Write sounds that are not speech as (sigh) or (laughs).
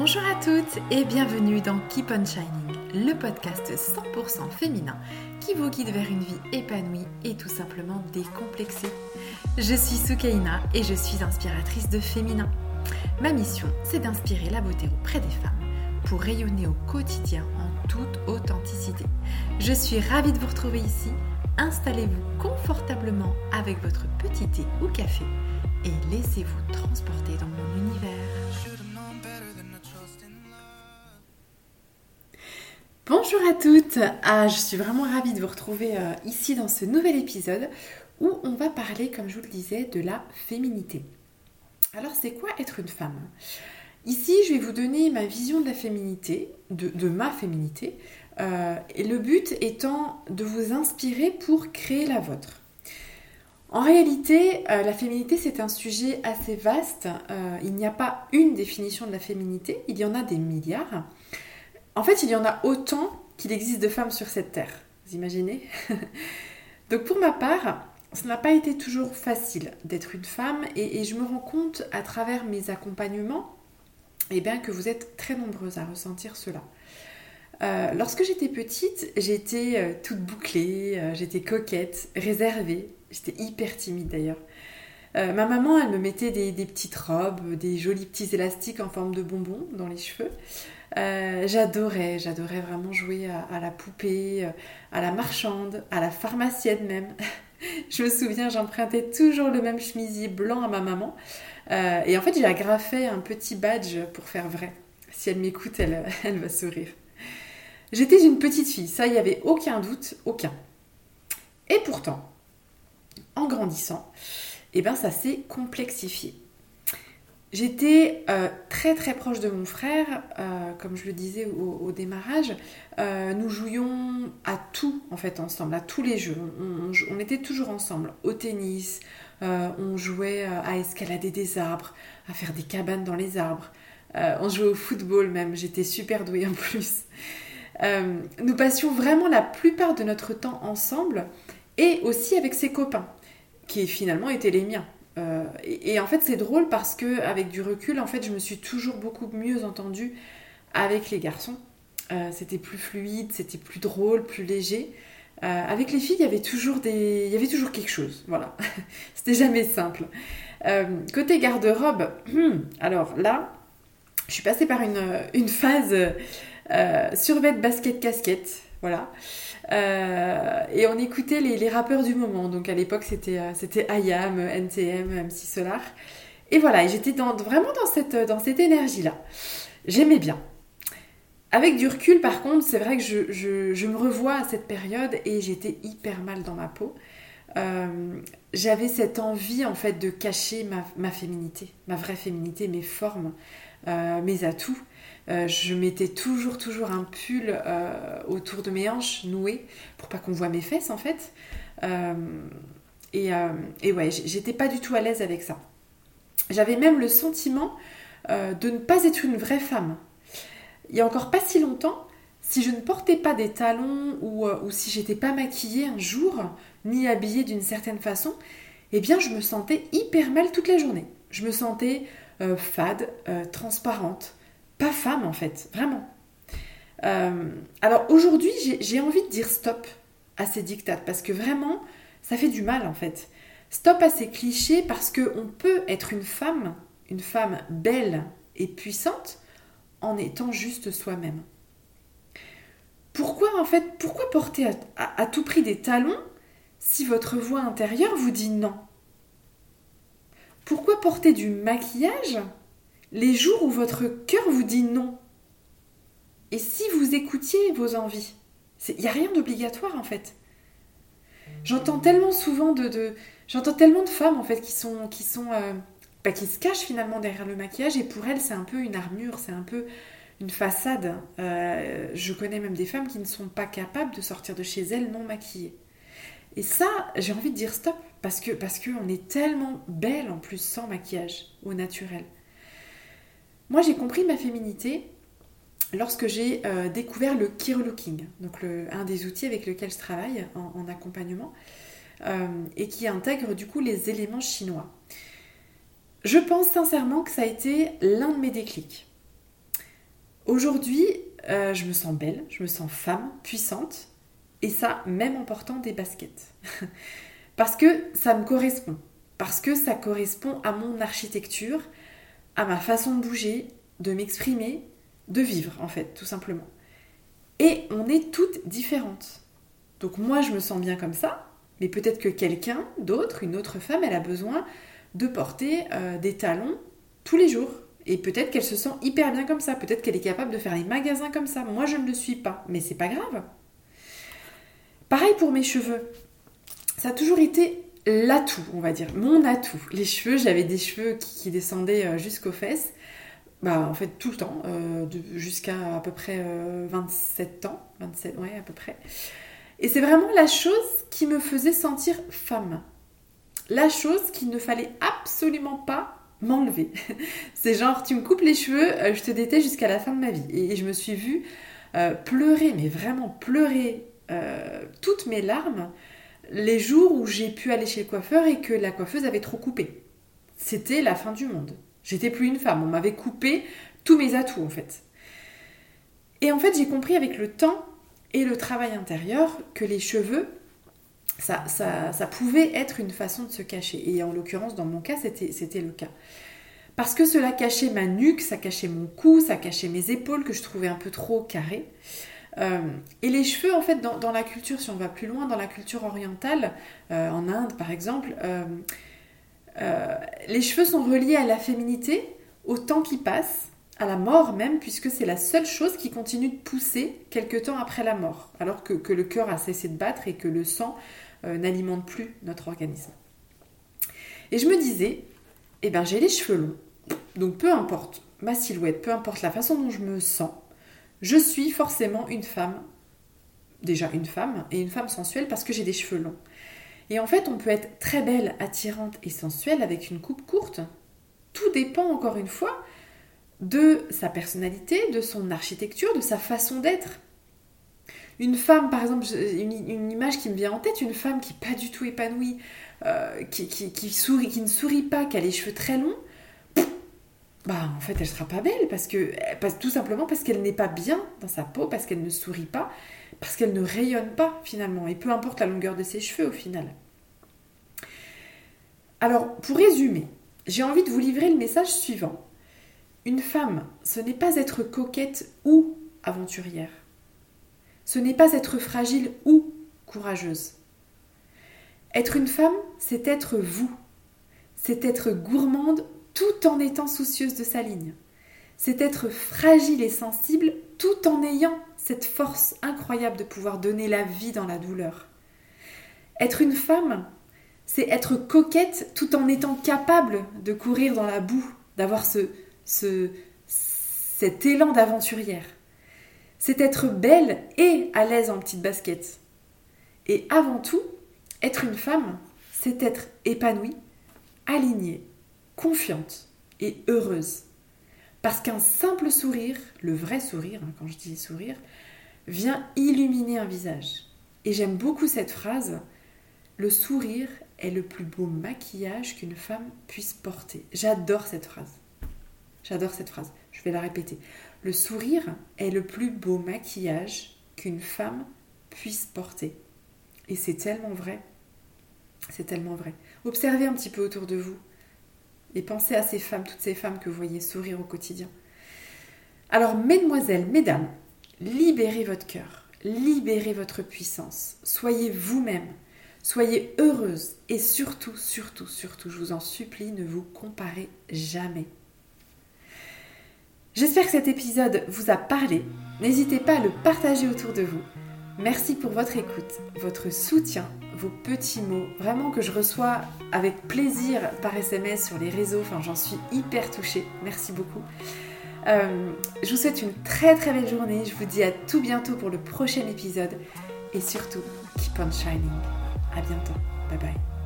Bonjour à toutes et bienvenue dans Keep on Shining, le podcast 100% féminin qui vous guide vers une vie épanouie et tout simplement décomplexée. Je suis Soukaina et je suis inspiratrice de féminin. Ma mission, c'est d'inspirer la beauté auprès des femmes pour rayonner au quotidien en toute authenticité. Je suis ravie de vous retrouver ici. Installez-vous confortablement avec votre petit thé ou café et laissez-vous transporter dans mon Bonjour à toutes, ah, je suis vraiment ravie de vous retrouver euh, ici dans ce nouvel épisode où on va parler, comme je vous le disais, de la féminité. Alors c'est quoi être une femme? Ici je vais vous donner ma vision de la féminité, de, ma féminité, euh, et le but étant de vous inspirer pour créer la vôtre. En réalité, euh, la féminité, c'est un sujet assez vaste. il n'y a pas une définition de la féminité, il y en a des milliards. En fait, il y en a autant qu'il existe de femmes sur cette terre. Vous imaginez? (laughs) Donc pour ma part, ce n'a pas été toujours facile d'être une femme et, je me rends compte à travers mes accompagnements eh bien, que vous êtes très nombreuses à ressentir cela. Euh, lorsque j'étais petite, j'étais euh, toute bouclée, euh, j'étais coquette, réservée, j'étais hyper timide d'ailleurs. ma maman, elle me mettait des, petites robes, des jolis petits élastiques en forme de bonbons dans les cheveux. Euh, j'adorais, j'adorais vraiment jouer à, la poupée, euh, à la marchande, à la pharmacienne même. (laughs) je me souviens, j'empruntais toujours le même chemisier blanc à ma maman. Euh, et en fait, j'ai agrafé un petit badge pour faire vrai. Si elle m'écoute, elle, (laughs) va sourire. J'étais une petite fille, ça, il n'y avait aucun doute, aucun. Et pourtant, en grandissant, eh ben, ça s'est complexifié. J'étais euh, très très proche de mon frère, euh, comme je le disais au, démarrage. Euh, nous jouions à tout en fait ensemble, à tous les jeux. On, était toujours ensemble, au tennis, on jouait à escalader des arbres, à faire des cabanes dans les arbres. on jouait au football même, j'étais super douée en plus. nous passions vraiment la plupart de notre temps ensemble et aussi avec ses copains, qui finalement étaient les miens. Euh, et, en fait, c'est drôle parce que avec du recul, en fait, je me suis toujours beaucoup mieux entendue avec les garçons. Euh, c'était plus fluide, c'était plus drôle, plus léger. Euh, avec les filles, il y avait toujours des, il y avait toujours quelque chose. Voilà, (laughs) c'était jamais simple. côté garde-robe, alors là, je suis passée par une, une phase survêt basket casquette. Voilà. Euh, et on écoutait les, rappeurs du moment. Donc à l'époque, c'était euh, c'était IAM, NTM, MC Solar. Et voilà, j'étais dans, vraiment dans cette, dans cette énergie-là. J'aimais bien. Avec du recul, par contre, c'est vrai que je, je, me revois à cette période et j'étais hyper mal dans ma peau. Euh, j'avais cette envie en fait de cacher ma, ma, féminité, ma vraie féminité, mes formes, mes atouts. Euh, je mettais toujours, toujours un pull euh, autour de mes hanches nouées pour pas qu'on voit mes fesses en fait. Euh, et, et, ouais, j'étais pas du tout à l'aise avec ça. J'avais même le sentiment de ne pas être une vraie femme. Il y a encore pas si longtemps, si je ne portais pas des talons ou, ou si j'étais pas maquillée un jour, ni habillée d'une certaine façon, eh bien je me sentais hyper mal toute la journée. Je me sentais fade, transparente, pas femme en fait, vraiment. Euh, alors aujourd'hui, j'ai envie de dire stop à ces dictates parce que vraiment, ça fait du mal en fait. Stop à ces clichés parce qu'on peut être une femme, une femme belle et puissante en étant juste soi-même. Pourquoi en fait, pourquoi porter à, tout prix des talons si votre voix intérieure vous dit non? Pourquoi porter du maquillage les jours où votre cœur vous dit non. Et si vous écoutiez vos envies, il n'y a rien d'obligatoire en fait. J'entends tellement souvent de, j'entends tellement de femmes en fait qui sont qui sont euh, bah, qui se cachent finalement derrière le maquillage et pour elles c'est un peu une armure, c'est un peu une façade. Euh, je connais même des femmes qui ne sont pas capables de sortir de chez elles non maquillées. Et ça, j'ai envie de dire stop parce que parce qu'on est tellement belle en plus sans maquillage au naturel. Moi, j'ai compris ma féminité lorsque j'ai euh, découvert le Kirolooking, donc un des outils avec lequel je travaille en, accompagnement, euh, et qui intègre du coup les éléments chinois. Je pense sincèrement que ça a été l'un de mes déclics. Aujourd'hui, euh, je me sens belle, je me sens femme, puissante, et ça même en portant des baskets. (laughs) parce que ça me correspond, parce que ça correspond à mon architecture, à ma façon de bouger, de m'exprimer, de vivre en fait, tout simplement. Et on est toutes différentes. Donc moi je me sens bien comme ça, mais peut-être que quelqu'un d'autre, une autre femme, elle a besoin de porter euh, des talons tous les jours. Et peut-être qu'elle se sent hyper bien comme ça, peut-être qu'elle est capable de faire les magasins comme ça. Moi je ne le suis pas, mais c'est pas grave. Pareil pour mes cheveux. Ça a toujours été l'atout, on va dire, mon atout. Les cheveux, j'avais des cheveux qui, descendaient euh, jusqu'aux fesses. Bah, en fait, tout le temps, euh, jusqu'à à peu près 27 ans. 27, ouais, à peu près. Et c'est vraiment la chose qui me faisait sentir femme. La chose qu'il ne fallait absolument pas m'enlever. (laughs) c'est genre, tu me coupes les cheveux, euh, je te déteste jusqu'à la fin de ma vie. Et, je me suis vue euh, pleurer, mais vraiment pleurer euh, toutes mes larmes les jours où j'ai pu aller chez le coiffeur et que la coiffeuse avait trop coupé. C'était la fin du monde. J'étais plus une femme, on m'avait coupé tous mes atouts en fait. Et en fait, j'ai compris avec le temps et le travail intérieur que les cheveux, ça, ça, pouvait être une façon de se cacher. Et en l'occurrence, dans mon cas, c'était le cas. Parce que cela cachait ma nuque, ça cachait mon cou, ça cachait mes épaules que je trouvais un peu trop carrées. Euh, et les cheveux, en fait, dans, la culture, si on va plus loin, dans la culture orientale, euh, en Inde par exemple, euh, les cheveux sont reliés à la féminité, au temps qui passe, à la mort même, puisque c'est la seule chose qui continue de pousser quelque temps après la mort, alors que, le cœur a cessé de battre et que le sang n'alimente plus notre organisme. Et je me disais, eh ben j'ai les cheveux longs, donc peu importe ma silhouette, peu importe la façon dont je me sens, je suis forcément une femme, déjà une femme, et une femme sensuelle parce que j'ai des cheveux longs. Et en fait, on peut être très belle, attirante et sensuelle avec une coupe courte. Tout dépend encore une fois de sa personnalité, de son architecture, de sa façon d'être. Une femme, par exemple, une, image qui me vient en tête, une femme qui n'est pas du tout épanouie, euh, qui, qui ne sourit pas, qui a les cheveux très longs, bah en fait elle sera pas belle parce que tout simplement parce qu'elle n'est pas bien dans sa peau, parce qu'elle ne sourit pas, parce qu'elle ne rayonne pas finalement, et peu importe la longueur de ses cheveux au final. Alors pour résumer, j'ai envie de vous livrer le message suivant. Une femme, ce n'est pas être coquette ou aventurière. Ce n'est pas être fragile ou courageuse. Être une femme, c'est être vous. C'est être gourmande tout en étant soucieuse de sa ligne. C'est être fragile et sensible tout en ayant cette force incroyable de pouvoir donner la vie dans la douleur. Être une femme, c'est être coquette tout en étant capable de courir dans la boue, d'avoir ce, ce, cet élan d'aventurière. C'est être belle et à l'aise en petite basket. Et avant tout, être une femme, c'est être épanouie, alignée, confiante et heureuse. Parce qu'un simple sourire, le vrai sourire, hein, quand je dis sourire, vient illuminer un visage. Et j'aime beaucoup cette phrase, le sourire est le plus beau maquillage qu'une femme puisse porter. J'adore cette phrase. J'adore cette phrase. Je vais la répéter. Le sourire est le plus beau maquillage qu'une femme puisse porter. Et c'est tellement vrai. C'est tellement vrai. Observez un petit peu autour de vous et pensez à ces femmes, toutes ces femmes que vous voyez sourire au quotidien. Alors, mesdemoiselles, mesdames, libérez votre cœur, libérez votre puissance, soyez vous-même, soyez heureuse et surtout, surtout, surtout, je vous en supplie, ne vous comparez jamais. J'espère que cet épisode vous a parlé. N'hésitez pas à le partager autour de vous. Merci pour votre écoute, votre soutien, vos petits mots, vraiment que je reçois avec plaisir par SMS sur les réseaux. Enfin, j'en suis hyper touchée. Merci beaucoup. Euh, je vous souhaite une très très belle journée. Je vous dis à tout bientôt pour le prochain épisode. Et surtout, keep on shining. À bientôt. Bye bye.